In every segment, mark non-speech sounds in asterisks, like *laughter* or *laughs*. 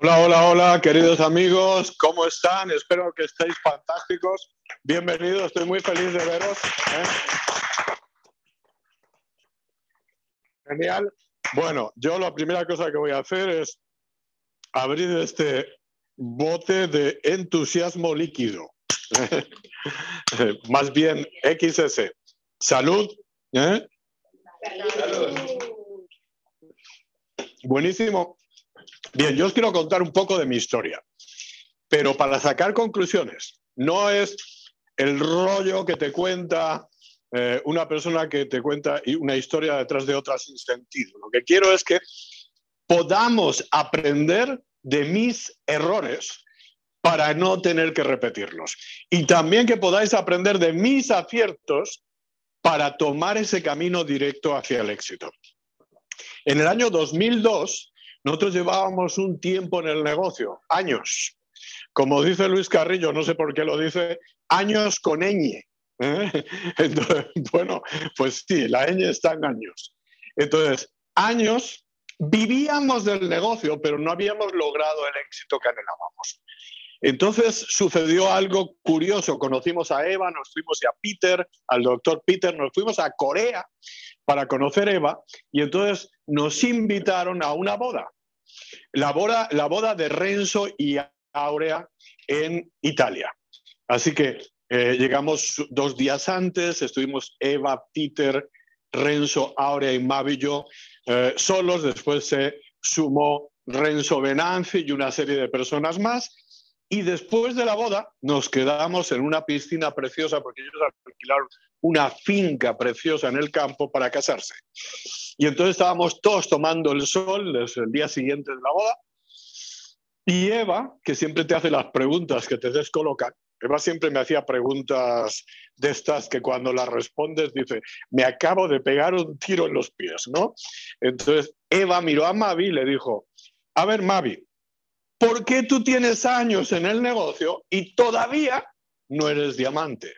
Hola, hola, hola, queridos amigos, ¿cómo están? Espero que estéis fantásticos. Bienvenidos, estoy muy feliz de veros. ¿eh? Genial. Bueno, yo la primera cosa que voy a hacer es abrir este bote de entusiasmo líquido. *laughs* Más bien XS. Salud. ¿eh? Buenísimo. Bien, yo os quiero contar un poco de mi historia, pero para sacar conclusiones. No es el rollo que te cuenta eh, una persona que te cuenta una historia detrás de otra sin sentido. Lo que quiero es que podamos aprender de mis errores para no tener que repetirlos. Y también que podáis aprender de mis aciertos para tomar ese camino directo hacia el éxito. En el año 2002, nosotros llevábamos un tiempo en el negocio, años. Como dice Luis Carrillo, no sé por qué lo dice, años con ñ. ¿eh? *laughs* bueno, pues sí, la ñ está en años. Entonces, años vivíamos del negocio, pero no habíamos logrado el éxito que anhelábamos. Entonces sucedió algo curioso. Conocimos a Eva, nos fuimos a Peter, al doctor Peter, nos fuimos a Corea para conocer Eva y entonces nos invitaron a una boda. La boda, de Renzo y Aurea en Italia. Así que eh, llegamos dos días antes, estuvimos Eva, Peter, Renzo, Aurea y Mavi yo eh, solos, después se sumó Renzo Benanzi y una serie de personas más y después de la boda nos quedamos en una piscina preciosa porque ellos alquilaron una finca preciosa en el campo para casarse. Y entonces estábamos todos tomando el sol el día siguiente de la boda. Y Eva, que siempre te hace las preguntas que te descolocan, Eva siempre me hacía preguntas de estas que cuando las respondes dice, me acabo de pegar un tiro en los pies, ¿no? Entonces Eva miró a Mavi y le dijo, a ver Mavi, ¿Por qué tú tienes años en el negocio y todavía no eres diamante?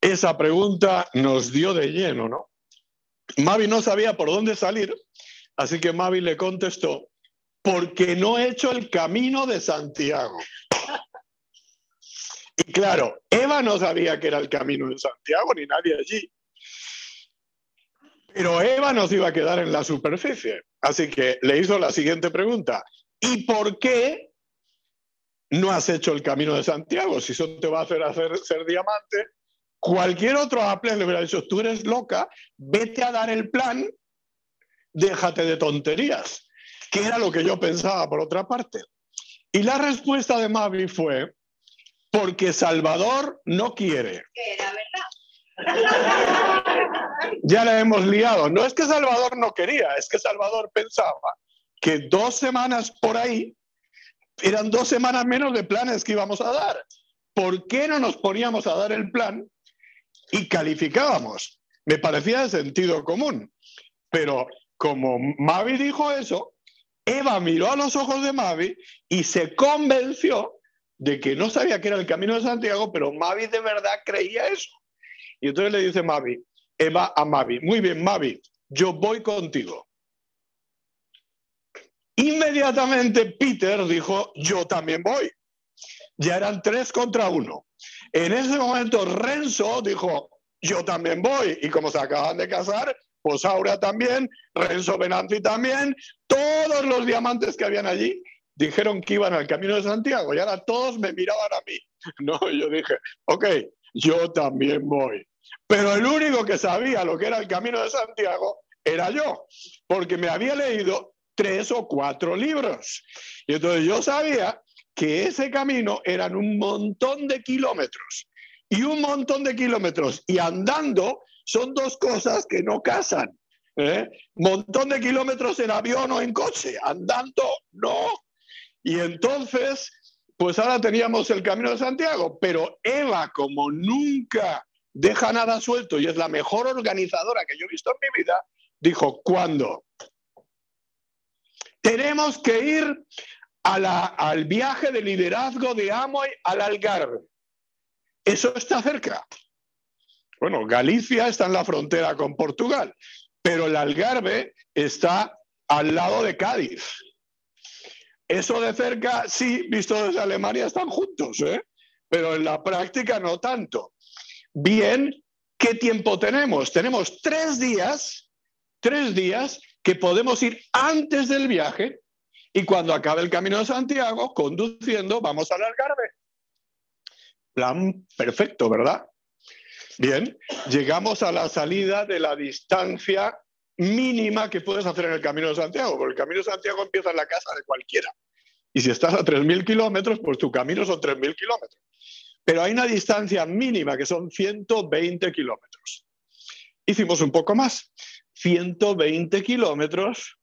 Esa pregunta nos dio de lleno, ¿no? Mavi no sabía por dónde salir, así que Mavi le contestó, porque no he hecho el camino de Santiago. Y claro, Eva no sabía que era el camino de Santiago, ni nadie allí. Pero Eva nos iba a quedar en la superficie. Así que le hizo la siguiente pregunta. ¿Y por qué no has hecho el camino de Santiago? Si eso te va a hacer, hacer ser diamante, cualquier otro Apple le hubiera dicho, tú eres loca, vete a dar el plan, déjate de tonterías, que era lo que yo pensaba por otra parte. Y la respuesta de Mavi fue, porque Salvador no quiere. Era verdad. *laughs* Ya la hemos liado. No es que Salvador no quería, es que Salvador pensaba que dos semanas por ahí eran dos semanas menos de planes que íbamos a dar. ¿Por qué no nos poníamos a dar el plan y calificábamos? Me parecía de sentido común. Pero como Mavi dijo eso, Eva miró a los ojos de Mavi y se convenció de que no sabía que era el camino de Santiago, pero Mavi de verdad creía eso. Y entonces le dice Mavi, Eva a Mavi, muy bien, Mavi, yo voy contigo. Inmediatamente Peter dijo, yo también voy. Ya eran tres contra uno. En ese momento Renzo dijo, yo también voy. Y como se acaban de casar, pues también, Renzo Benanti también, todos los diamantes que habían allí dijeron que iban al camino de Santiago y ahora todos me miraban a mí. *laughs* No, yo dije, ok, yo también voy. Pero el único que sabía lo que era el camino de Santiago era yo, porque me había leído tres o cuatro libros. Y entonces yo sabía que ese camino eran un montón de kilómetros. Y un montón de kilómetros y andando son dos cosas que no casan. ¿eh? Montón de kilómetros en avión o en coche, andando no. Y entonces, pues ahora teníamos el Camino de Santiago, pero Eva, como nunca deja nada suelto y es la mejor organizadora que yo he visto en mi vida, dijo, ¿cuándo? Tenemos que ir al viaje de liderazgo de Amoy al Algarve. Eso está cerca. Bueno, Galicia está en la frontera con Portugal, pero el Algarve está al lado de Cádiz. eso de cerca, sí, visto desde Alemania, están juntos, ¿eh? pero en la práctica no tanto. Bien, ¿qué tiempo tenemos? Tenemos tres días, tres días que podemos ir antes del viaje y cuando acabe el Camino de Santiago, conduciendo, vamos a alargarme. Plan perfecto, ¿verdad? Bien, llegamos a la salida de la distancia mínima que puedes hacer en el Camino de Santiago, porque el Camino de Santiago empieza en la casa de cualquiera. Y si estás a 3.000 kilómetros, pues tu camino son 3.000 kilómetros. Pero hay una distancia mínima que son 120 kilómetros. Hicimos un poco más, 120 kilómetros,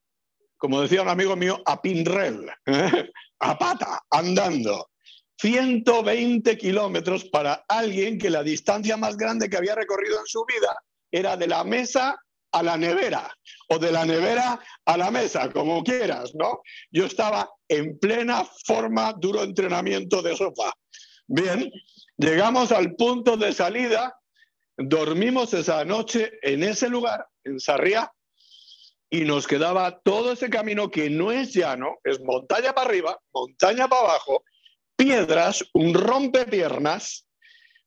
como decía un amigo mío, a pinrel, ¿eh? a pata, andando. 120 kilómetros para alguien que la distancia más grande que había recorrido en su vida era de la mesa a la nevera o de la nevera a la mesa, como quieras, ¿no? Yo estaba en plena forma, duro entrenamiento de sofá. Bien, llegamos al punto de salida, dormimos esa noche en ese lugar, en Sarriá, y nos quedaba todo ese camino que no es llano, es montaña para arriba, montaña para abajo, piedras, un rompepiernas.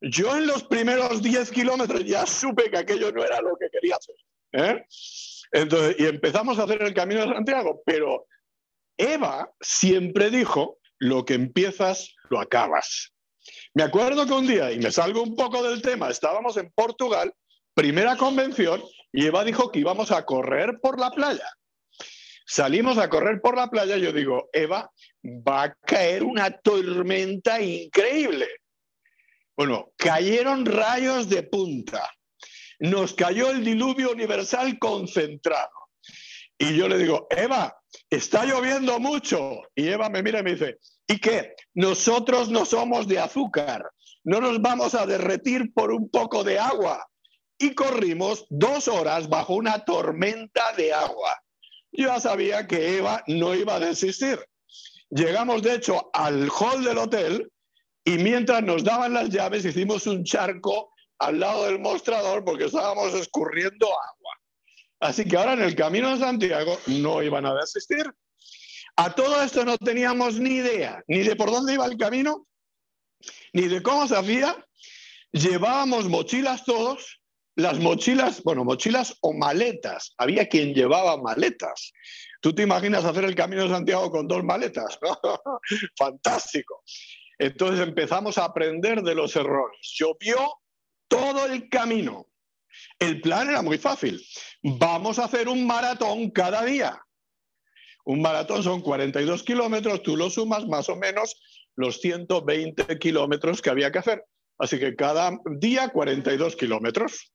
Yo en los primeros 10 kilómetros ya supe que aquello no era lo que quería hacer. ¿eh? Entonces, y empezamos a hacer el camino de Santiago, pero Eva siempre dijo, lo que empiezas, lo acabas. Me acuerdo que un día, y me salgo un poco del tema, estábamos en Portugal, primera convención, y Eva dijo que íbamos a correr por la playa. Salimos a correr por la playa yo digo, Eva, va a caer una tormenta increíble. Bueno, cayeron rayos de punta. Nos cayó el diluvio universal concentrado. Y yo le digo, Eva, está lloviendo mucho. Y Eva me mira y me dice, ¿y qué? Nosotros no somos de azúcar. No nos vamos a derretir por un poco de agua. Y corrimos dos horas bajo una tormenta de agua yo ya sabía que Eva no iba a desistir. Llegamos, de hecho, al hall del hotel y mientras nos daban las llaves hicimos un charco al lado del mostrador porque estábamos escurriendo agua. Así que ahora en el camino de Santiago no iban a desistir. A todo esto no teníamos ni idea, ni de por dónde iba el camino, ni de cómo se hacía. Llevábamos mochilas todos las mochilas, bueno, mochilas o maletas. Había quien llevaba maletas. ¿Tú te imaginas hacer el Camino de Santiago con dos maletas? *laughs* Fantástico. Entonces empezamos a aprender de los errores. Llovió todo el camino. El plan era muy fácil. Vamos a hacer un maratón cada día. Un maratón son 42 kilómetros, tú lo sumas más o menos los 120 kilómetros que había que hacer. Así que cada día 42 kilómetros.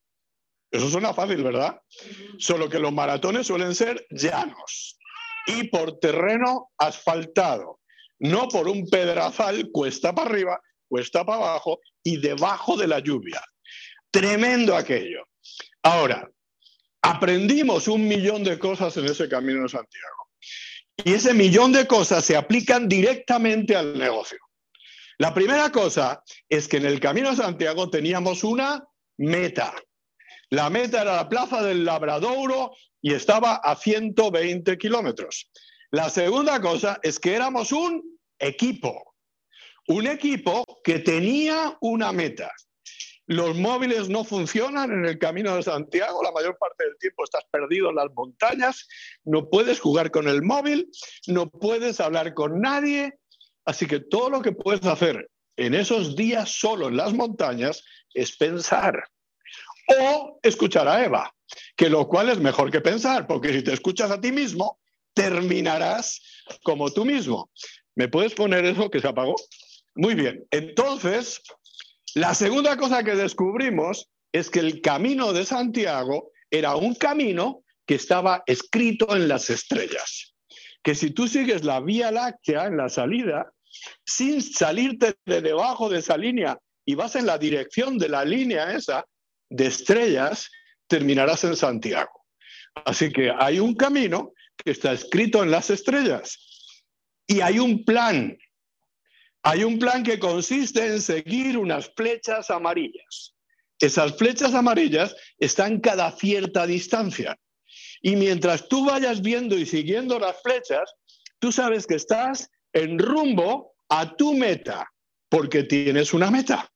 Eso suena fácil, ¿verdad? Solo que los maratones suelen ser llanos y por terreno asfaltado, no por un pedrazal cuesta para arriba, cuesta para abajo y debajo de la lluvia. Tremendo aquello. Ahora, aprendimos un millón de cosas en ese camino de Santiago. Y ese millón de cosas se aplican directamente al negocio. La primera cosa es que en el camino de Santiago teníamos una meta. La meta era la Plaza del Labradouro y estaba a 120 kilómetros. La segunda cosa es que éramos un equipo, un equipo que tenía una meta. Los móviles no funcionan en el camino de Santiago, la mayor parte del tiempo estás perdido en las montañas, no puedes jugar con el móvil, no puedes hablar con nadie, así que todo lo que puedes hacer en esos días solo en las montañas es pensar o escuchar a Eva, que lo cual es mejor que pensar, porque si te escuchas a ti mismo, terminarás como tú mismo. ¿Me puedes poner eso que se apagó? Muy bien, entonces, la segunda cosa que descubrimos es que el camino de Santiago era un camino que estaba escrito en las estrellas. Que si tú sigues la Vía Láctea en la salida, sin salirte de debajo de esa línea y vas en la dirección de la línea esa, de estrellas, terminarás en Santiago. Así que hay un camino que está escrito en las estrellas y hay un plan. Hay un plan que consiste en seguir unas flechas amarillas. Esas flechas amarillas están cada cierta distancia. Y mientras tú vayas viendo y siguiendo las flechas, tú sabes que estás en rumbo a tu meta, porque tienes una meta.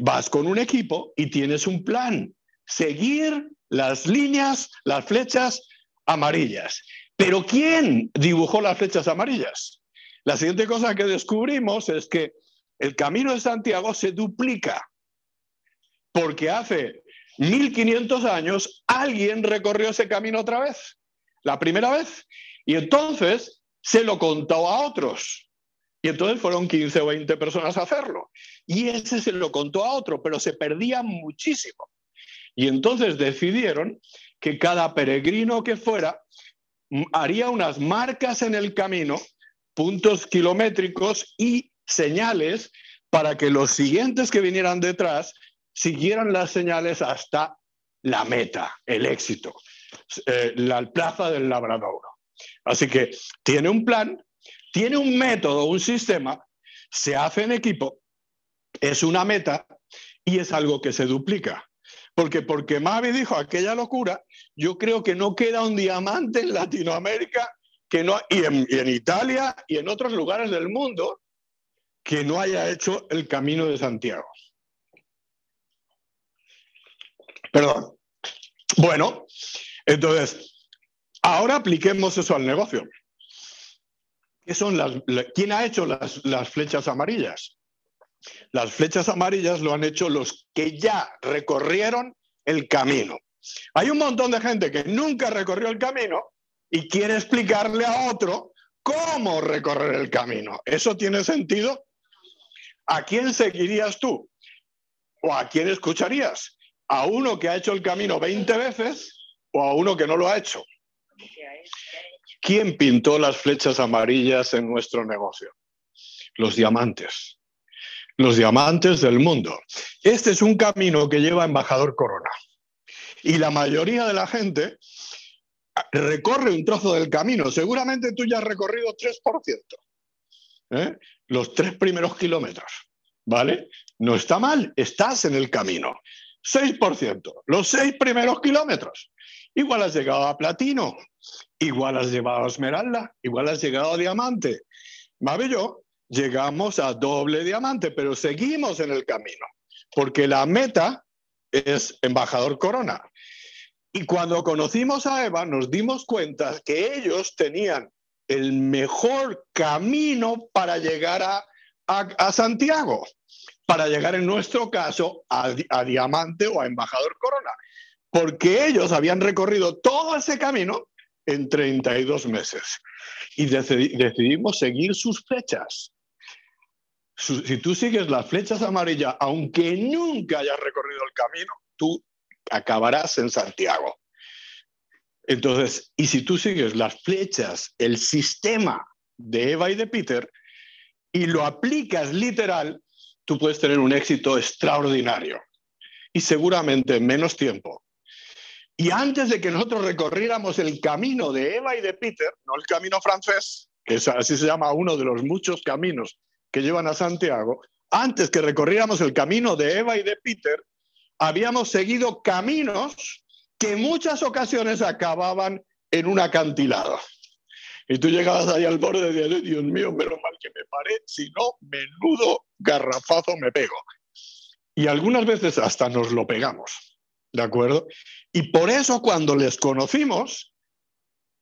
Vas con un equipo y tienes un plan. Seguir las líneas, las flechas amarillas. Pero ¿quién dibujó las flechas amarillas? La siguiente cosa que descubrimos es que el camino de Santiago se duplica, porque hace 1500 años alguien recorrió ese camino otra vez, la primera vez, y entonces se lo contó a otros. Y entonces fueron 15 o 20 personas a hacerlo. Y ese se lo contó a otro, pero se perdía muchísimo. Y entonces decidieron que cada peregrino que fuera haría unas marcas en el camino, puntos kilométricos y señales para que los siguientes que vinieran detrás siguieran las señales hasta la meta, el éxito, eh, la plaza del labrador. Así que tiene un plan, tiene un método, un sistema, se hace en equipo, es una meta y es algo que se duplica. Porque porque Mavi dijo aquella locura, yo creo que no queda un diamante en Latinoamérica que no, y, en, y en Italia y en otros lugares del mundo que no haya hecho el camino de Santiago. Perdón. Bueno, entonces, ahora apliquemos eso al negocio. ¿Qué son las, ¿Quién ha hecho las, las flechas amarillas? Las flechas amarillas lo han hecho los que ya recorrieron el camino. Hay un montón de gente que nunca recorrió el camino y quiere explicarle a otro cómo recorrer el camino. ¿Eso tiene sentido? ¿A quién seguirías tú? ¿O a quién escucharías? ¿A uno que ha hecho el camino 20 veces o a uno que no lo ha hecho? ¿Quién pintó las flechas amarillas en nuestro negocio? Los diamantes los diamantes del mundo. Este es un camino que lleva embajador Corona. Y la mayoría de la gente recorre un trozo del camino. Seguramente tú ya has recorrido 3%. ¿eh? Los tres primeros kilómetros. ¿Vale? No está mal, estás en el camino. 6%, los seis primeros kilómetros. Igual has llegado a platino, igual has llegado a esmeralda, igual has llegado a diamante. Mabello, llegamos a doble diamante, pero seguimos en el camino, porque la meta es embajador corona. Y cuando conocimos a Eva, nos dimos cuenta que ellos tenían el mejor camino para llegar a, a, Santiago, para llegar en nuestro caso a, a diamante o a embajador corona, porque ellos habían recorrido todo ese camino en 32 meses y decidimos seguir sus fechas si tú sigues las flechas amarillas, aunque nunca hayas recorrido el camino, tú acabarás en Santiago. Entonces, y si tú sigues las flechas, el sistema de Eva y de Peter, y lo aplicas literal, tú puedes tener un éxito extraordinario y seguramente en menos tiempo. Y antes de que nosotros recorriéramos el camino de Eva y de Peter, no el camino francés, que así se llama uno de los muchos caminos que llevan a Santiago, antes que recorriéramos el camino de Eva y de Peter, habíamos seguido caminos que en muchas ocasiones acababan en un acantilado. Y tú llegabas ahí al borde de Dios mío, menos mal que me paré, si no, menudo garrafazo me pego. Y algunas veces hasta nos lo pegamos, ¿de acuerdo? Y por eso cuando les conocimos,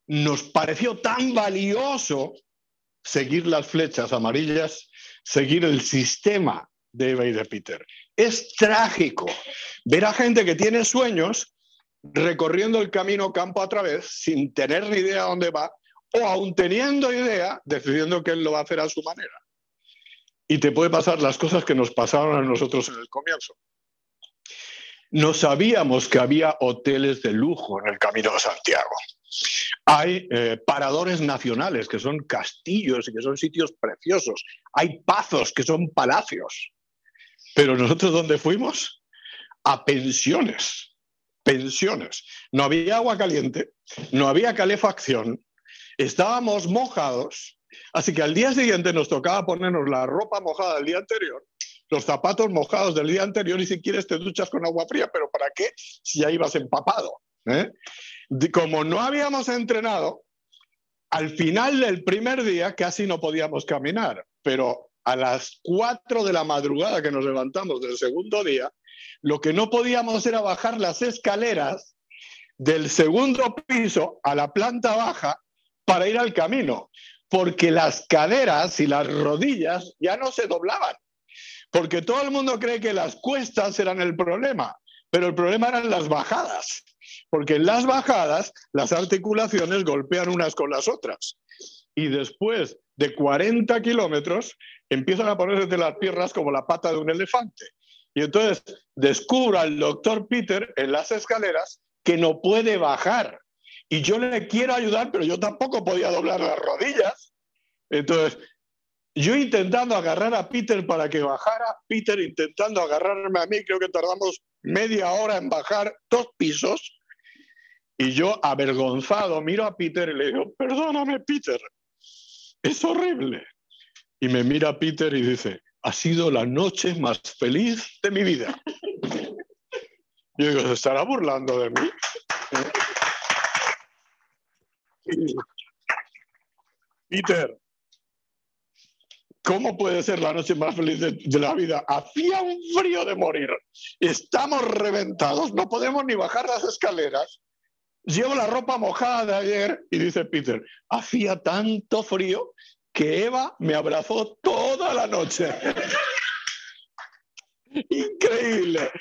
nos pareció tan valioso seguir las flechas amarillas seguir el sistema de Eva y de Peter. Es trágico ver a gente que tiene sueños recorriendo el camino campo a través sin tener ni idea dónde va o aún teniendo idea, decidiendo que él lo va a hacer a su manera. Y te puede pasar las cosas que nos pasaron a nosotros en el comienzo. No sabíamos que había hoteles de lujo en el Camino de Santiago. Hay eh, paradores nacionales que son castillos y que son sitios preciosos. Hay pazos que son palacios. Pero nosotros dónde fuimos? A pensiones. Pensiones. No había agua caliente, no había calefacción, estábamos mojados, así que al día siguiente nos tocaba ponernos la ropa mojada del día anterior, los zapatos mojados del día anterior y si quieres te duchas con agua fría, pero ¿para qué si ya ibas empapado? ¿eh? como no habíamos entrenado, al final del primer día casi no podíamos caminar, pero a las 4 de la madrugada que nos levantamos del segundo día, lo que no podíamos era bajar las escaleras del segundo piso a la planta baja para ir al camino, porque las caderas y las rodillas ya no se doblaban, porque todo el mundo cree que las cuestas eran el problema, pero el problema eran las bajadas, porque en las bajadas las articulaciones golpean unas con las otras. Y después de 40 kilómetros empiezan a ponerse las piernas como la pata de un elefante. Y entonces descubro al doctor Peter en las escaleras que no puede bajar. Y yo le quiero ayudar, pero yo tampoco podía doblar las rodillas. Entonces, yo intentando agarrar a Peter para que bajara, Peter intentando agarrarme a mí, creo que tardamos media hora en bajar dos pisos. Y yo, avergonzado, miro a Peter y le digo, perdóname, Peter, es horrible. Y me mira Peter y dice, ha sido la noche más feliz de mi vida. *laughs* Yo digo, ¿se estará burlando de mí? *laughs* Peter, ¿cómo puede ser la noche más feliz de, de, la vida? Hacía un frío de morir. Estamos reventados, no podemos ni bajar las escaleras. Llevo la ropa mojada de ayer y dice Peter, hacía tanto frío que Eva me abrazó toda la noche. *laughs* Increíble.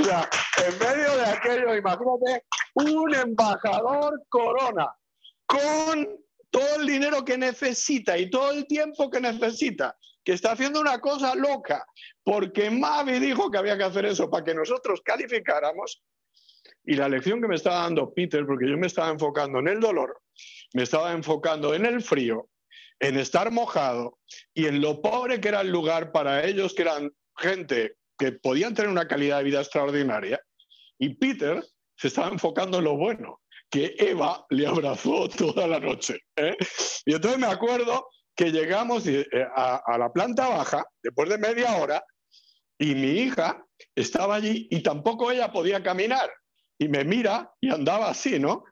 O sea, en medio de aquello, imagínate, un embajador corona con todo el dinero que necesita y todo el tiempo que necesita, que está haciendo una cosa loca, porque Mavi dijo que había que hacer eso para que nosotros calificáramos. Y la lección que me estaba dando Peter, porque yo me estaba enfocando en el dolor, me estaba enfocando en el frío, en estar mojado y en lo pobre que era el lugar para ellos, que eran gente que podían tener una calidad de vida extraordinaria. Y Peter se estaba enfocando en lo bueno, que Eva le abrazó toda la noche. ¿eh? Y entonces me acuerdo que llegamos eh, a, a la planta baja, después de media hora, y mi hija estaba allí y tampoco ella podía caminar. Y me mira y andaba así, ¿no?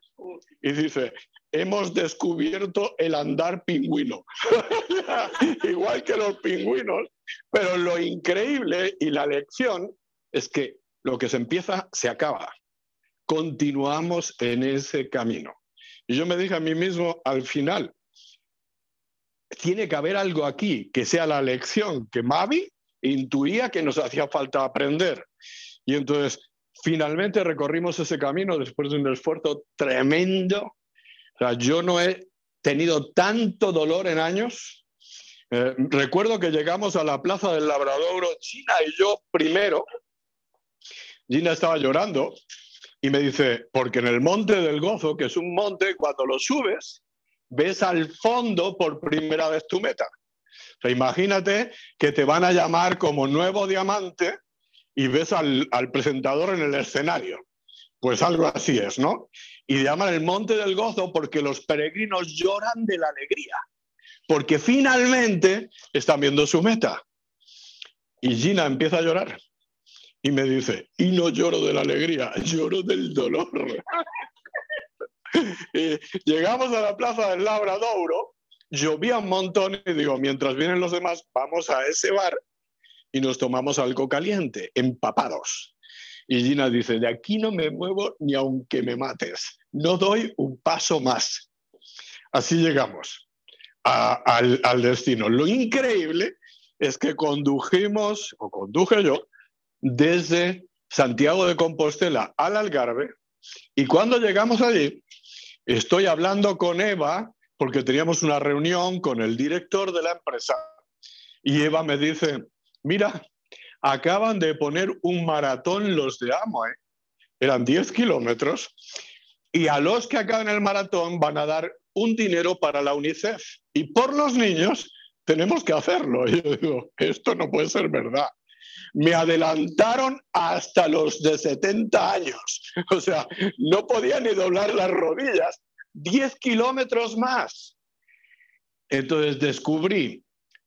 Y dice, hemos descubierto el andar pingüino, *laughs* igual que los pingüinos, pero lo increíble y la lección es que lo que se empieza se acaba. Continuamos en ese camino. Y yo me dije a mí mismo al final, tiene que haber algo aquí que sea la lección que Mavi intuía que nos hacía falta aprender. Y entonces, finalmente recorrimos ese camino después de un esfuerzo tremendo o sea, yo no he tenido tanto dolor en años. Eh, recuerdo que llegamos a la plaza del Labradouro, Gina y yo primero. Gina estaba llorando y me dice, porque en el Monte del Gozo, que es un monte, cuando lo subes, ves al fondo por primera vez tu meta. O sea, imagínate que te van a llamar como nuevo diamante y ves al, al presentador en el escenario. Pues algo así es, ¿no? y llaman el Monte del Gozo porque los peregrinos lloran de la alegría, porque finalmente están viendo su meta. Y Gina empieza a llorar y me dice, y no lloro de la alegría, lloro del dolor. *laughs* y llegamos a la plaza del Labradouro, llovía un montón y digo, mientras vienen los demás, vamos a ese bar y nos tomamos algo caliente, empapados. Y Gina dice, de aquí no me muevo ni aunque me mates, no doy un paso más. Así llegamos al, al destino. Lo increíble es que condujimos, o conduje yo, desde Santiago de Compostela al Algarve, y cuando llegamos allí, estoy hablando con Eva, porque teníamos una reunión con el director de la empresa, y Eva me dice, mira, acaban de poner un maratón los de Amoe, eran 10 kilómetros, y a los que acaban el maratón van a dar un dinero para la UNICEF. Y por los niños tenemos que hacerlo. *laughs* Y yo digo, esto no puede ser verdad. Me adelantaron hasta los de 70 años. *laughs* O sea, no podía ni doblar las rodillas. 10 kilómetros más. Entonces descubrí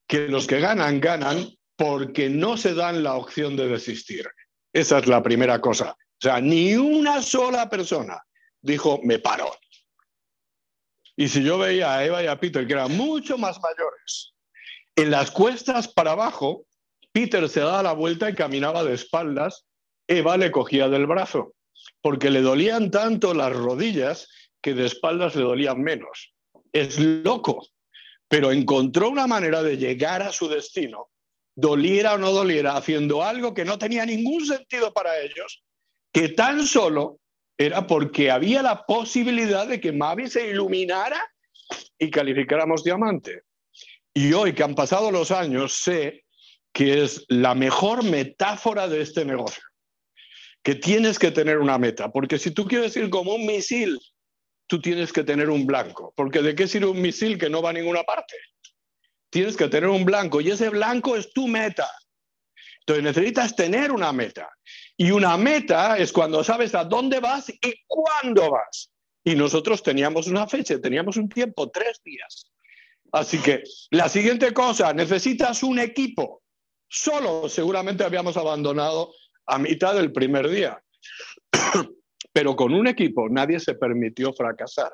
que los que ganan, ganan porque no se dan la opción de desistir. Esa es la primera cosa. O sea, ni una sola persona dijo, me paro. Y si yo veía a Eva y a Peter, que eran mucho más mayores, en las cuestas para abajo, Peter se daba la vuelta y caminaba de espaldas, Eva le cogía del brazo, porque le dolían tanto las rodillas que de espaldas le dolían menos. Es loco, pero encontró una manera de llegar a su destino, doliera o no doliera, haciendo algo que no tenía ningún sentido para ellos, que tan solo era porque había la posibilidad de que Mavi se iluminara y calificáramos diamante. Y hoy que han pasado los años, sé que es la mejor metáfora de este negocio, que tienes que tener una meta, porque si tú quieres ir como un misil, tú tienes que tener un blanco, porque ¿de qué sirve un misil que no va a ninguna parte? Tienes que tener un blanco y ese blanco es tu meta. Entonces necesitas tener una meta. Y una meta es cuando sabes a dónde vas y cuándo vas. Y nosotros teníamos una fecha, teníamos un tiempo, tres días. Así que la siguiente cosa, necesitas un equipo. Solo seguramente habíamos abandonado a mitad del primer día. *clears throat* Pero con un equipo nadie se permitió fracasar.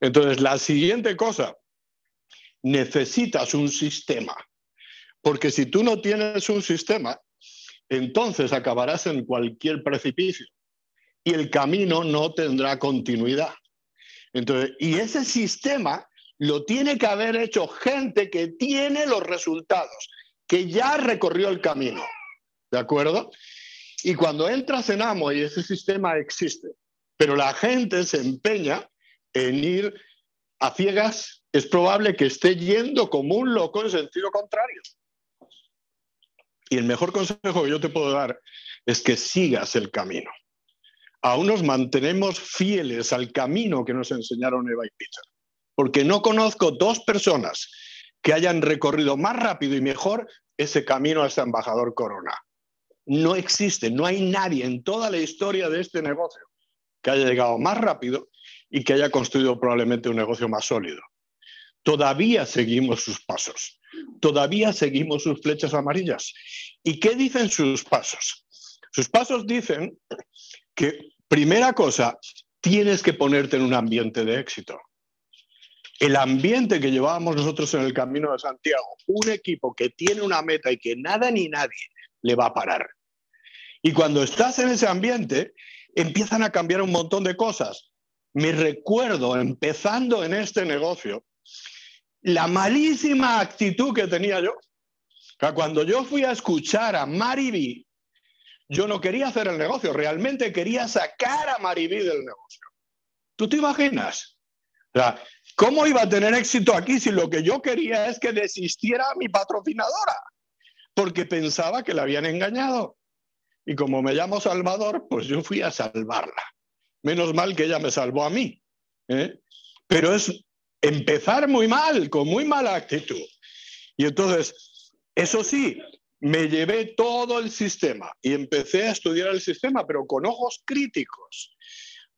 Entonces, la siguiente cosa, necesitas un sistema. Porque si tú no tienes un sistema, entonces acabarás en cualquier precipicio y el camino no tendrá continuidad. Entonces, y ese sistema lo tiene que haber hecho gente que tiene los resultados, que ya recorrió el camino. ¿De acuerdo? Y cuando entras en AMO y ese sistema existe, pero la gente se empeña en ir a ciegas, es probable que esté yendo como un loco en sentido contrario. Y el mejor consejo que yo te puedo dar es que sigas el camino. Aún nos mantenemos fieles al camino que nos enseñaron Eva y Peter, porque no conozco dos personas que hayan recorrido más rápido y mejor ese camino a este embajador Corona. No existe, no hay nadie en toda la historia de este negocio que haya llegado más rápido y que haya construido probablemente un negocio más sólido. Todavía seguimos sus pasos, todavía seguimos sus flechas amarillas. ¿Y qué dicen sus pasos? Sus pasos dicen que, primera cosa, tienes que ponerte en un ambiente de éxito. El ambiente que llevábamos nosotros en el Camino de Santiago, un equipo que tiene una meta y que nada ni nadie le va a parar. Y cuando estás en ese ambiente, empiezan a cambiar un montón de cosas. Me recuerdo empezando en este negocio, la malísima actitud que tenía yo. cuando yo fui a escuchar a Mariby, yo no quería hacer el negocio, realmente quería sacar a Mariby del negocio. ¿Tú te imaginas? ¿Cómo iba a tener éxito aquí si lo que yo quería es que desistiera mi patrocinadora? Porque pensaba que la habían engañado. Y como me llamo Salvador, pues yo fui a salvarla. Menos mal que ella me salvó a mí. ¿eh? Pero es empezar muy mal, con muy mala actitud. Y entonces, eso sí, me llevé todo el sistema y empecé a estudiar el sistema, pero con ojos críticos.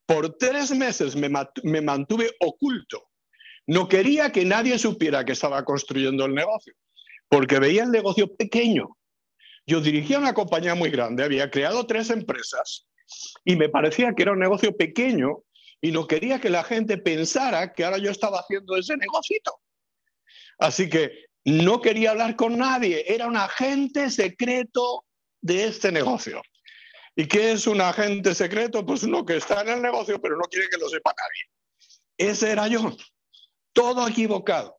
Por tres meses me, me mantuve oculto. No quería que nadie supiera que estaba construyendo el negocio, porque veía el negocio pequeño. Yo dirigía una compañía muy grande, había creado tres empresas y me parecía que era un negocio pequeño y no quería que la gente pensara que ahora yo estaba haciendo ese negocito. Así que no quería hablar con nadie, era un agente secreto de este negocio. ¿Y qué es un agente secreto? Pues uno que está en el negocio pero no quiere que lo sepa nadie. Ese era yo, todo equivocado.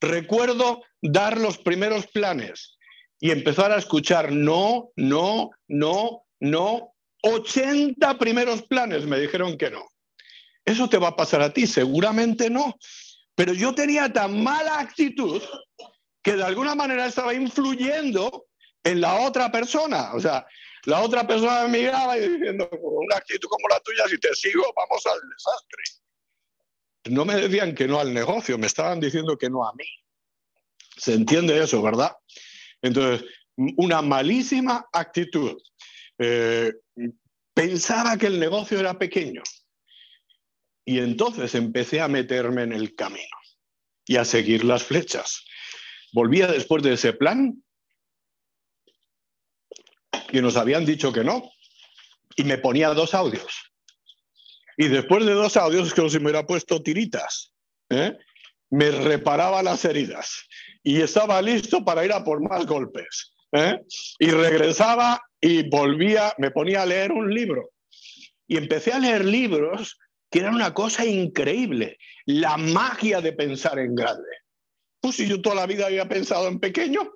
Recuerdo dar los primeros planes y empezar a escuchar no, no, no, no. 80 primeros planes me dijeron que no. ¿Eso te va a pasar a ti? Seguramente no. Pero yo tenía tan mala actitud que de alguna manera estaba influyendo en la otra persona. O sea, la otra persona me miraba y diciendo, una actitud como la tuya, si te sigo, vamos al desastre. No me decían que no al negocio, me estaban diciendo que no a mí. Se entiende eso, ¿verdad? Entonces, una malísima actitud. Eh, pensaba que el negocio era pequeño. Y entonces empecé a meterme en el camino y a seguir las flechas. Volvía después de ese plan y nos habían dicho que no. Y me ponía dos audios. Y después de dos audios como si me hubiera puesto tiritas. ¿eh? me reparaba las heridas y estaba listo para ir a por más golpes. ¿eh? Y regresaba y volvía, me ponía a leer un libro. Y empecé a leer libros que eran una cosa increíble, la magia de pensar en grande. Pues si yo toda la vida había pensado en pequeño,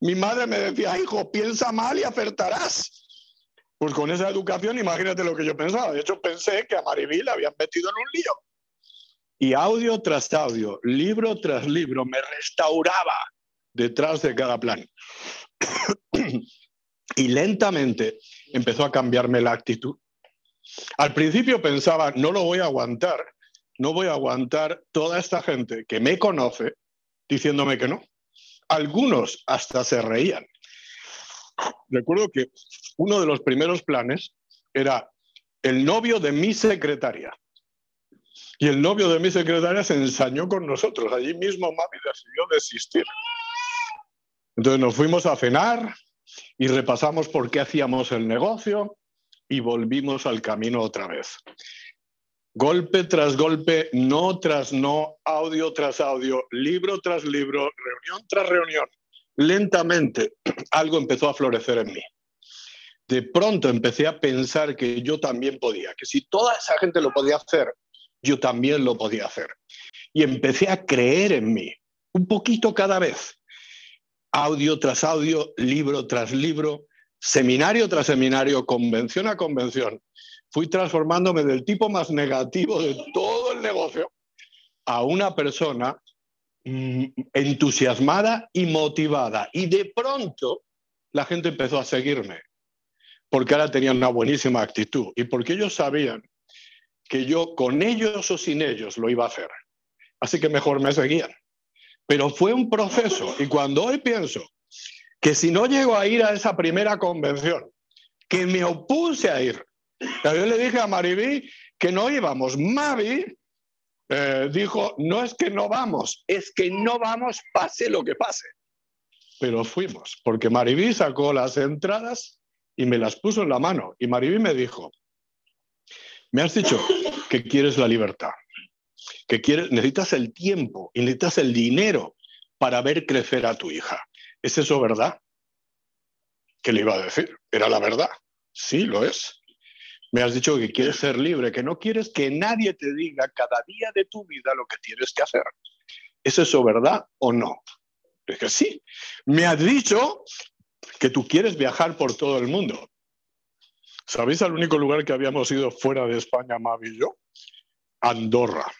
mi madre me decía, hijo, piensa mal y acertarás. Pues con esa educación, imagínate lo que yo pensaba. De hecho, pensé que a Maribí la habían metido en un lío. Y audio tras audio, libro tras libro, me restauraba detrás de cada plan. *coughs* y lentamente empezó a cambiarme la actitud. Al principio pensaba, no lo voy a aguantar, no voy a aguantar toda esta gente que me conoce diciéndome que no. Algunos hasta se reían. Recuerdo que uno de los primeros planes era el novio de mi secretaria. Y el novio de mi secretaria se ensañó con nosotros. Allí mismo mami decidió desistir. Entonces nos fuimos a cenar y repasamos por qué hacíamos el negocio y volvimos al camino otra vez. Golpe tras golpe, no tras no, audio tras audio, libro tras libro, reunión tras reunión. Lentamente *clears throat* algo empezó a florecer en mí. De pronto empecé a pensar que yo también podía, que si toda esa gente lo podía hacer, yo también lo podía hacer. Y empecé a creer en mí, un poquito cada vez. Audio tras audio, libro tras libro, seminario tras seminario, convención a convención fui transformándome del tipo más negativo de todo el negocio a una persona entusiasmada y motivada. Y de pronto la gente empezó a seguirme, porque ahora tenían una buenísima actitud y porque ellos sabían que yo con ellos o sin ellos lo iba a hacer. Así que mejor me seguían. Pero fue un proceso y cuando hoy pienso que si no llego a ir a esa primera convención, que me opuse a ir, yo le dije a Maribí que no íbamos. Mavi eh, dijo, no es que no vamos, es que no vamos pase lo que pase. Pero fuimos, porque Maribí sacó las entradas y me las puso en la mano. Y Maribí me dijo, me has dicho que quieres la libertad, que quieres, necesitas el tiempo y necesitas el dinero para ver crecer a tu hija. ¿Es eso verdad? ¿Qué le iba a decir? Era la verdad. Sí, lo es. Me has dicho que quieres ser libre, que no quieres que nadie te diga cada día de tu vida lo que tienes que hacer. ¿Es eso verdad o no? Dije, sí. Me has dicho que tú quieres viajar por todo el mundo. ¿Sabéis al único lugar que habíamos ido fuera de España, Mavi y yo? Andorra.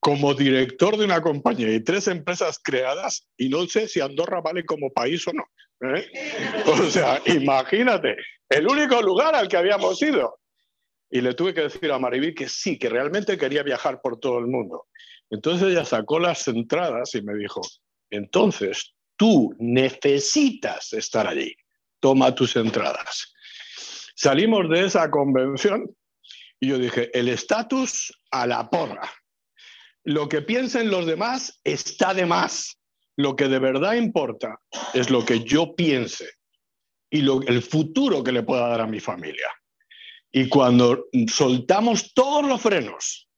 Como director de una compañía y tres empresas creadas, y no sé si Andorra vale como país o no. ¿Eh? *laughs* O sea, imagínate, el único lugar al que habíamos ido. Y le tuve que decir a Maribí que sí, que realmente quería viajar por todo el mundo. Entonces ella sacó las entradas y me dijo, entonces tú necesitas estar allí, toma tus entradas. Salimos de esa convención y yo dije, el estatus a la porra. Lo que piensen los demás está de más. Lo que de verdad importa es lo que yo piense y el futuro que le pueda dar a mi familia. Y cuando soltamos todos los frenos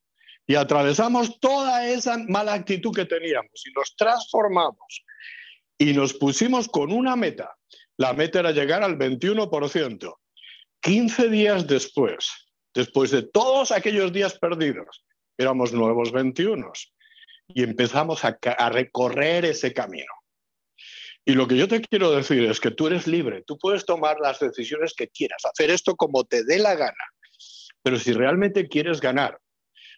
y atravesamos toda esa mala actitud que teníamos y nos transformamos y nos pusimos con una meta, la meta era llegar al 21%. 15 días después, después de todos aquellos días perdidos, éramos nuevos 21 y empezamos a, recorrer ese camino. Y lo que yo te quiero decir es que tú eres libre, tú puedes tomar las decisiones que quieras, hacer esto como te dé la gana. Pero si realmente quieres ganar,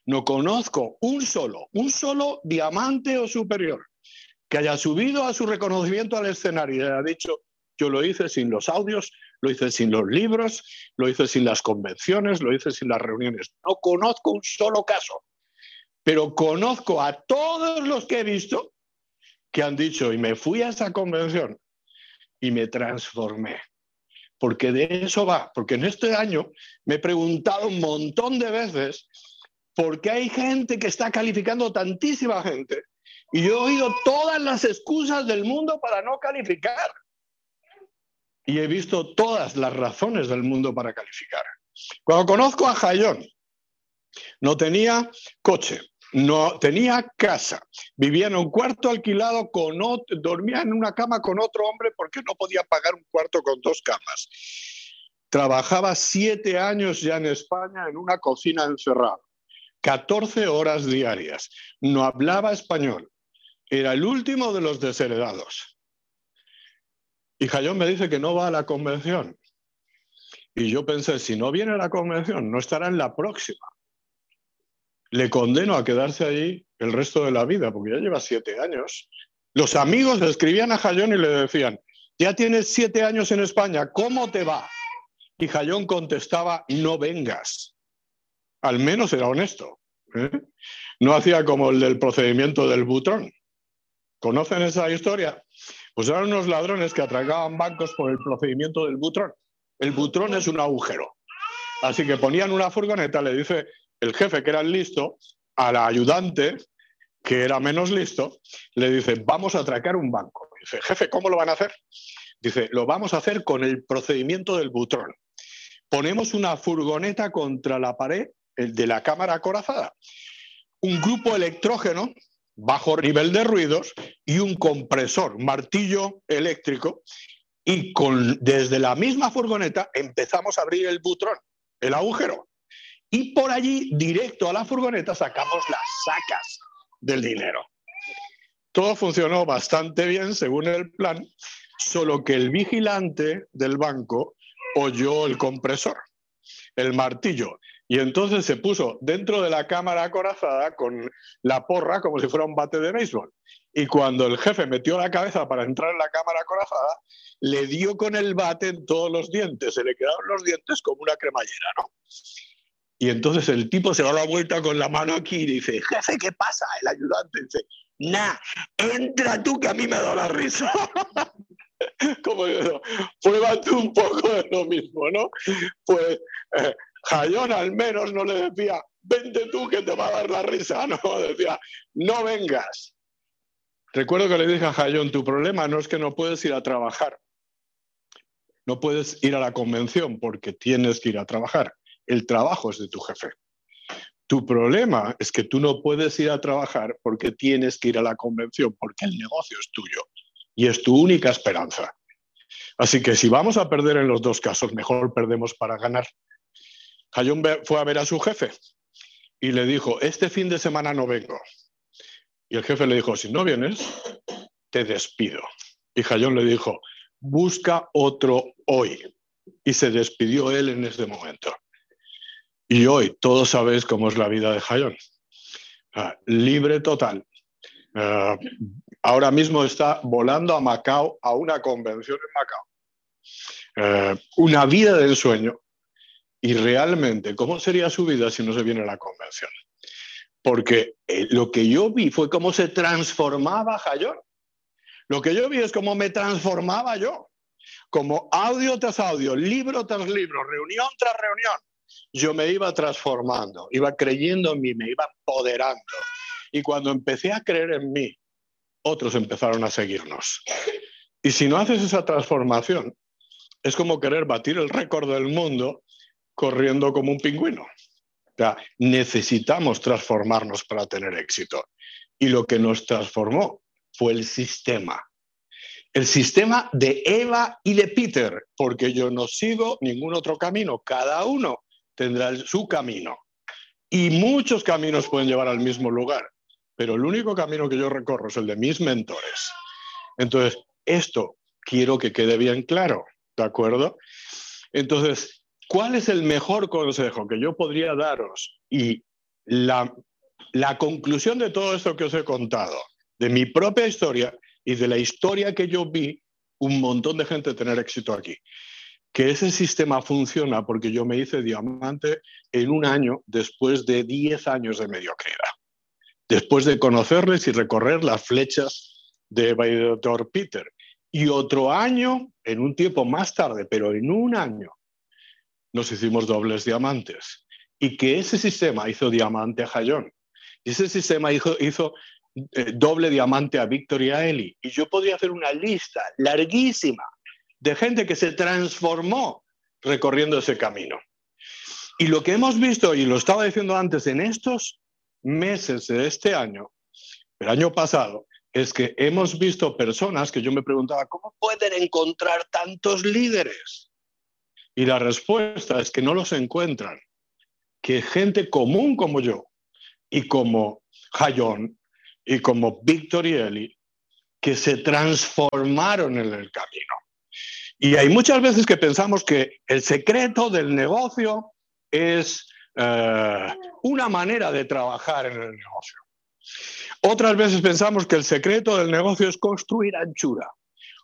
no conozco un solo, un solo diamante o superior que haya subido a su reconocimiento al escenario y haya dicho, yo lo hice sin los audios, lo hice sin los libros, lo hice sin las convenciones, lo hice sin las reuniones. No conozco un solo caso, pero conozco a todos los que he visto que han dicho, y me fui a esa convención y me transformé. Porque de eso va, porque en este año me he preguntado un montón de veces por qué hay gente que está calificando tantísima gente y yo he oído todas las excusas del mundo para no calificar. Y he visto todas las razones del mundo para calificar. Cuando conozco a Jayón, no tenía coche, no tenía casa, vivía en un cuarto alquilado con otro, dormía en una cama con otro hombre porque no podía pagar un cuarto con dos camas. Trabajaba siete años ya en España en una cocina encerrada, 14 horas diarias. No hablaba español. Era el último de los desheredados. Y Jayón me dice que no va a la convención. Y yo pensé, si no viene a la convención, no estará en la próxima. Le condeno a quedarse ahí el resto de la vida, porque ya lleva siete años. Los amigos le escribían a Jayón y le decían, ya tienes siete años en España, ¿cómo te va? Y Jayón contestaba, no vengas. Al menos era honesto. ¿eh? No hacía como el del procedimiento del butrón. ¿Conocen esa historia? Pues eran unos ladrones que atracaban bancos por el procedimiento del butrón. El butrón es un agujero. Así que ponían una furgoneta, le dice el jefe, que era el listo, al ayudante, que era menos listo, le dice, vamos a atracar un banco. Dice, jefe, ¿cómo lo van a hacer? Dice, lo vamos a hacer con el procedimiento del butrón. Ponemos una furgoneta contra la pared de la cámara acorazada, un grupo electrógeno bajo nivel de ruidos y un compresor, martillo eléctrico, y con, desde la misma furgoneta empezamos a abrir el butrón, el agujero. Y por allí, directo a la furgoneta, sacamos las sacas del dinero. Todo funcionó bastante bien según el plan, solo que el vigilante del banco oyó el compresor, el martillo, y entonces se puso dentro de la cámara acorazada con la porra como si fuera un bate de béisbol. Y cuando el jefe metió la cabeza para entrar en la cámara corazada, le dio con el bate en todos los dientes, se le quedaron los dientes como una cremallera, ¿no? Y entonces el tipo se da la vuelta con la mano aquí y dice, jefe, ¿qué pasa? El ayudante dice, nah, entra tú que a mí me da la risa. *laughs* como yo, pruébate un poco de lo mismo, ¿no? Pues eh, Jayón al menos no le decía, vente tú que te va a dar la risa, *laughs* no, decía, no vengas. Recuerdo que le dije a Jayón, tu problema no es que no puedes ir a trabajar, no puedes ir a la convención porque tienes que ir a trabajar. El trabajo es de tu jefe. Tu problema es que tú no puedes ir a trabajar porque tienes que ir a la convención, porque el negocio es tuyo y es tu única esperanza. Así que si vamos a perder en los dos casos, mejor perdemos para ganar. Jayón fue a ver a su jefe y le dijo, este fin de semana no vengo. Y el jefe le dijo, si no vienes, te despido. Y Jayón le dijo, busca otro hoy. Y se despidió él en ese momento. Y hoy todos sabéis cómo es la vida de Jayón. Ah, libre total. Ah, ahora mismo está volando a Macao, a una convención en Macao. Ah, una vida de ensueño. Y realmente, ¿cómo sería su vida si no se viene a la convención? porque eh, lo que yo vi fue cómo se transformaba Jayón. Lo que yo vi es cómo me transformaba yo, como audio tras audio, libro tras libro, reunión tras reunión. Yo me iba transformando, iba creyendo en mí, me iba empoderando. Y cuando empecé a creer en mí, otros empezaron a seguirnos. Y si no haces esa transformación, es como querer batir el récord del mundo corriendo como un pingüino necesitamos transformarnos para tener éxito. Y lo que nos transformó fue el sistema. El sistema de Eva y de Peter, porque yo no sigo ningún otro camino. Cada uno tendrá su camino. Y muchos caminos pueden llevar al mismo lugar, pero el único camino que yo recorro es el de mis mentores. Entonces, esto quiero que quede bien claro, ¿de acuerdo? Entonces, ¿Cuál es el mejor consejo que yo podría daros? Y la, conclusión de todo esto que os he contado, de mi propia historia y de la historia que yo vi un montón de gente tener éxito aquí, que ese sistema funciona porque yo me hice diamante en un año después de 10 años de mediocridad, después de conocerles y recorrer las flechas de Doctor Peter. Y otro año, en un tiempo más tarde, pero en un año, nos hicimos dobles diamantes. Y que ese sistema hizo diamante a Jayón. Y ese sistema hizo, hizo eh, doble diamante a Víctor y a Eli. Y yo podría hacer una lista larguísima de gente que se transformó recorriendo ese camino. Y lo que hemos visto, y lo estaba diciendo antes, en estos meses de este año, el año pasado, es que hemos visto personas que yo me preguntaba, ¿cómo pueden encontrar tantos líderes? Y la respuesta es que no los encuentran, que gente común como yo y como Jayón y como Víctor y Eli, que se transformaron en el camino. Y hay muchas veces que pensamos que el secreto del negocio es eh, una manera de trabajar en el negocio. Otras veces pensamos que el secreto del negocio es construir anchura.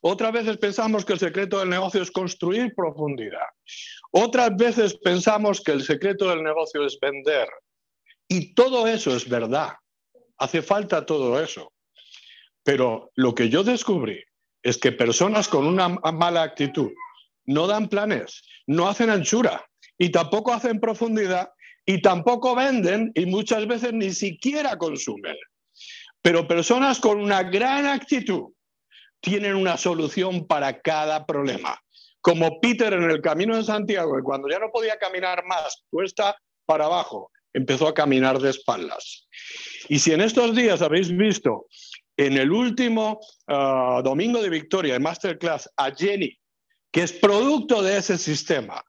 Otras veces pensamos que el secreto del negocio es construir profundidad. Otras veces pensamos que el secreto del negocio es vender. Y todo eso es verdad. Hace falta todo eso. Pero lo que yo descubrí es que personas con una mala actitud no dan planes, no hacen anchura y tampoco hacen profundidad y tampoco venden y muchas veces ni siquiera consumen. Pero personas con una gran actitud tienen una solución para cada problema. Como Peter en el Camino de Santiago, que cuando ya no podía caminar más, cuesta para abajo, empezó a caminar de espaldas. Y si en estos días habéis visto en el último ah, domingo de victoria, de Masterclass, a Jenny, que es producto de ese sistema,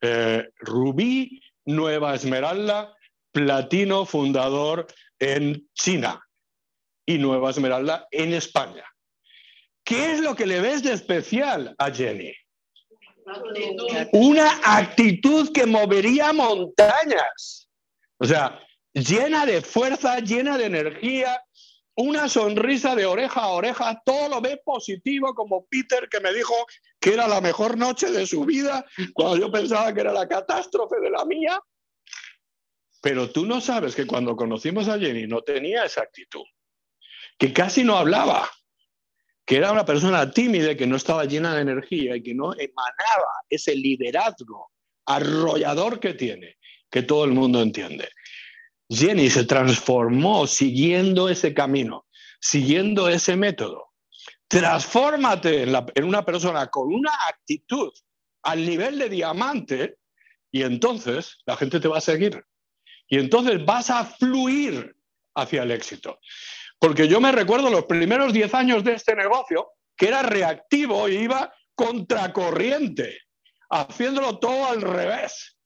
eh, Rubí Nueva Esmeralda, platino fundador en China y Nueva Esmeralda en España. ¿Qué es lo que le ves de especial a Jenny? Una actitud que movería montañas. O sea, llena de fuerza, llena de energía, una sonrisa de oreja a oreja, todo lo ve positivo, como Peter que me dijo que era la mejor noche de su vida, cuando yo pensaba que era la catástrofe de la mía. Pero tú no sabes que cuando conocimos a Jenny no tenía esa actitud, que casi no hablaba, que era una persona tímida, que no estaba llena de energía y que no emanaba ese liderazgo arrollador que tiene, que todo el mundo entiende. Jenny se transformó siguiendo ese camino, siguiendo ese método. Transfórmate en, una persona con una actitud al nivel de diamante y entonces la gente te va a seguir. Y entonces vas a fluir hacia el éxito. Porque yo me recuerdo los primeros 10 años de este negocio, que era reactivo y iba contracorriente, haciéndolo todo al revés.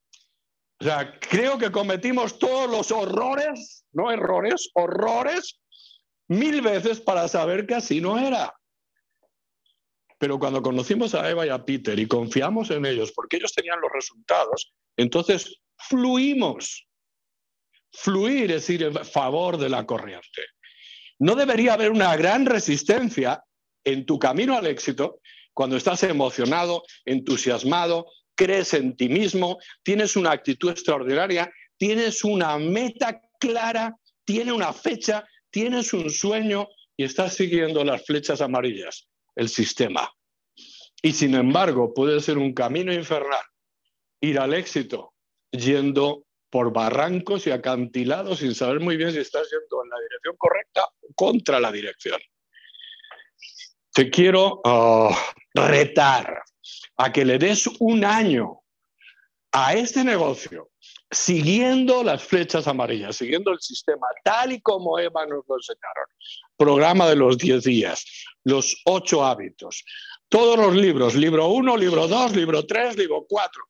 O sea, creo que cometimos todos los horrores, no errores, horrores, mil veces para saber que así no era. Pero cuando conocimos a Eva y a Peter y confiamos en ellos porque ellos tenían los resultados, entonces fluimos. Fluir es ir en favor de la corriente. No debería haber una gran resistencia en tu camino al éxito cuando estás emocionado, entusiasmado, crees en ti mismo, tienes una actitud extraordinaria, tienes una meta clara, tienes una fecha, tienes un sueño y estás siguiendo las flechas amarillas, el sistema. Y sin embargo, puede ser un camino infernal ir al éxito yendo por barrancos y acantilados sin saber muy bien si estás yendo en la dirección correcta o contra la dirección. Te quiero ah, retar a que le des un año a este negocio siguiendo las flechas amarillas, siguiendo el sistema tal y como Eva nos lo enseñaron. Programa de los 10 días, los ocho hábitos, todos los libros, libro 1, libro 2, libro 3, libro 4.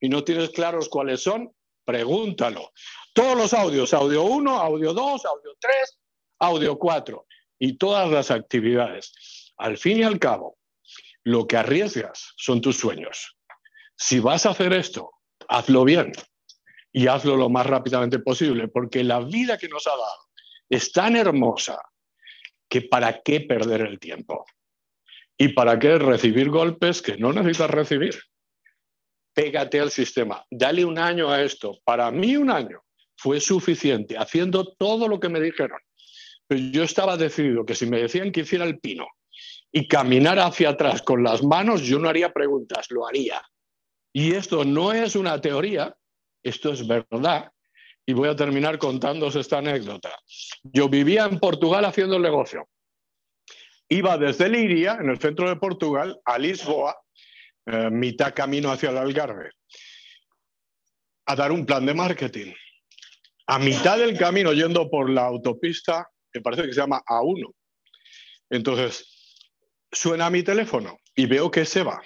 Y no tienes claros cuáles son, pregúntalo. Todos los audios, audio 1, audio 2, audio 3, audio 4 y todas las actividades. Al fin y al cabo, lo que arriesgas son tus sueños. Si vas a hacer esto, hazlo bien y hazlo lo más rápidamente posible, porque la vida que nos ha dado es tan hermosa que para qué perder el tiempo y para qué recibir golpes que no necesitas recibir. Pégate al sistema, dale un año a esto. Para mí un año fue suficiente haciendo todo lo que me dijeron. Pero yo estaba decidido que si me decían que hiciera el pino y caminar hacia atrás con las manos, yo no haría preguntas, lo haría. Y esto no es una teoría, esto es verdad. Y voy a terminar contándos esta anécdota. Yo vivía en Portugal haciendo el negocio. Iba desde Liria, en el centro de Portugal, a Lisboa, eh, mitad camino hacia el Algarve, a dar un plan de marketing. a mitad del camino yendo por la autopista, me parece que se llama A1. Entonces, suena mi teléfono y veo que es Eva.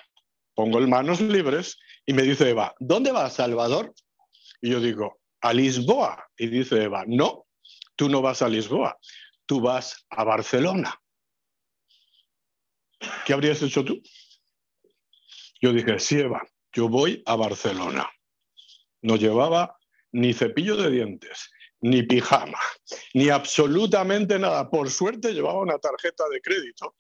Pongo el manos libres y me dice Eva, ¿dónde vas, Salvador? Y yo digo, a Lisboa. Y dice Eva, no, tú no vas a Lisboa, tú vas a Barcelona. ¿Qué habrías hecho tú? Yo dije, sí, Eva, yo voy a Barcelona. No llevaba ni cepillo de dientes, ni pijama, ni absolutamente nada. Por suerte llevaba una tarjeta de crédito.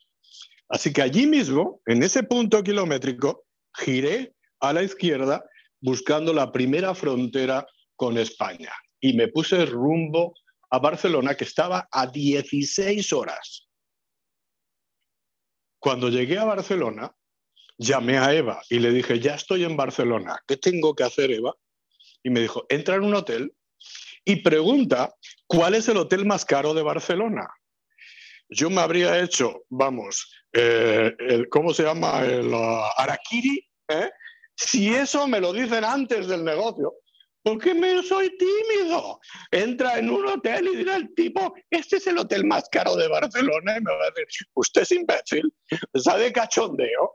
Así que allí mismo, en ese punto kilométrico, giré a la izquierda buscando la primera frontera con España y me puse rumbo a Barcelona, que estaba a 16 horas. Cuando llegué a Barcelona, llamé a Eva y le dije, ya estoy en Barcelona, ¿qué tengo que hacer, Eva? Y me dijo, entra en un hotel y pregunta cuál es el hotel más caro de Barcelona. Yo me habría hecho, vamos, eh, ¿cómo se llama? El uh, Arakiri, ¿eh? Si eso me lo dicen antes del negocio, porque me soy tímido. Entra en un hotel y dirá el tipo, este es el hotel más caro de Barcelona. Y me va a decir, usted es imbécil, está de cachondeo.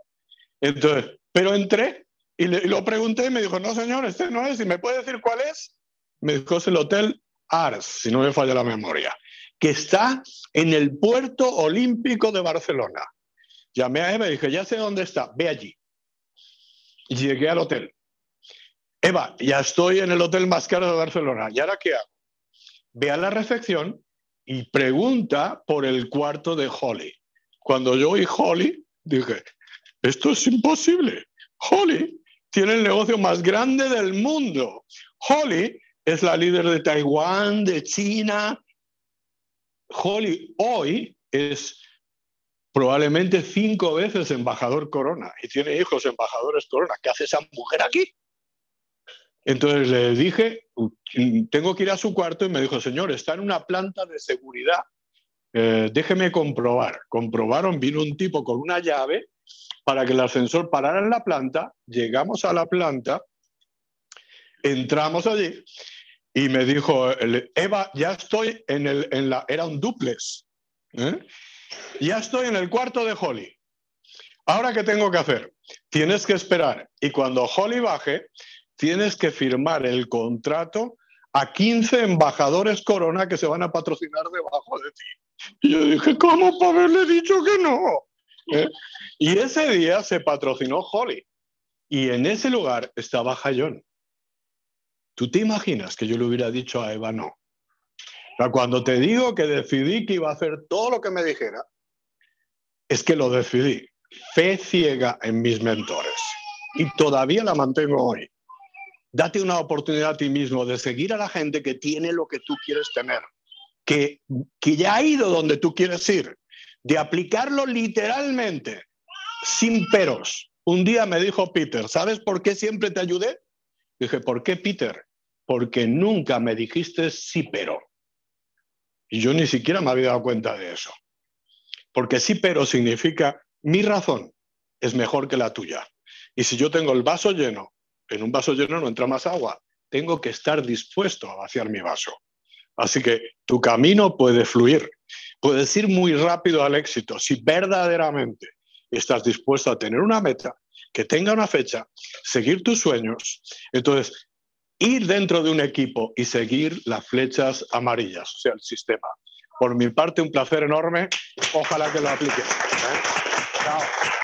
Entonces, pero entré y, le, lo pregunté y me dijo, no señor, este no es. ¿Y me puede decir cuál es? Me dijo, es el hotel Ars, si no me falla la memoria, que está en el puerto olímpico de Barcelona. Llamé a Eva y dije, ya sé dónde está, ve allí. Y llegué al hotel. Eva, ya estoy en el hotel más caro de Barcelona. ¿Y ahora qué hago? Ve a la recepción y pregunta por el cuarto de Holly. Cuando yo oí Holly, dije, esto es imposible. Holly tiene el negocio más grande del mundo. Holly es la líder de Taiwán, de China. Holly hoy es probablemente cinco veces embajador corona y tiene hijos embajadores corona. ¿Qué hace esa mujer aquí? Entonces le dije, tengo que ir a su cuarto y me dijo, señor, está en una planta de seguridad, eh, déjeme comprobar. Comprobaron, vino un tipo con una llave para que el ascensor parara en la planta, llegamos a la planta, entramos allí y me dijo, Eva, ya estoy en, el, en la, era un duplex, ¿eh? Ya estoy en el cuarto de Holly. Ahora, ¿qué tengo que hacer? Tienes que esperar. Y cuando Holly baje, tienes que firmar el contrato a 15 embajadores Corona que se van a patrocinar debajo de ti. Y yo dije, ¿cómo para haberle dicho que no? ¿Eh? Y ese día se patrocinó Holly. Y en ese lugar estaba Jayón. ¿Tú te imaginas que yo le hubiera dicho a Eva no? Cuando te digo que decidí que iba a hacer todo lo que me dijera, es que lo decidí. Fe ciega en mis mentores. Y todavía la mantengo hoy. Date una oportunidad a ti mismo de seguir a la gente que tiene lo que tú quieres tener, que, que ya ha ido donde tú quieres ir, de aplicarlo literalmente, sin peros. Un día me dijo Peter, ¿sabes por qué siempre te ayudé? Dije, ¿por qué Peter? Porque nunca me dijiste sí, pero. Y yo ni siquiera me había dado cuenta de eso. Porque sí, pero significa mi razón es mejor que la tuya. Y si yo tengo el vaso lleno, en un vaso lleno no entra más agua. Tengo que estar dispuesto a vaciar mi vaso. Así que tu camino puede fluir. Puedes ir muy rápido al éxito si verdaderamente estás dispuesto a tener una meta que tenga una fecha, seguir tus sueños. Entonces, ir dentro de un equipo y seguir las flechas amarillas, o sea, el sistema. Por mi parte, un placer enorme. Ojalá que lo apliques. ¿eh?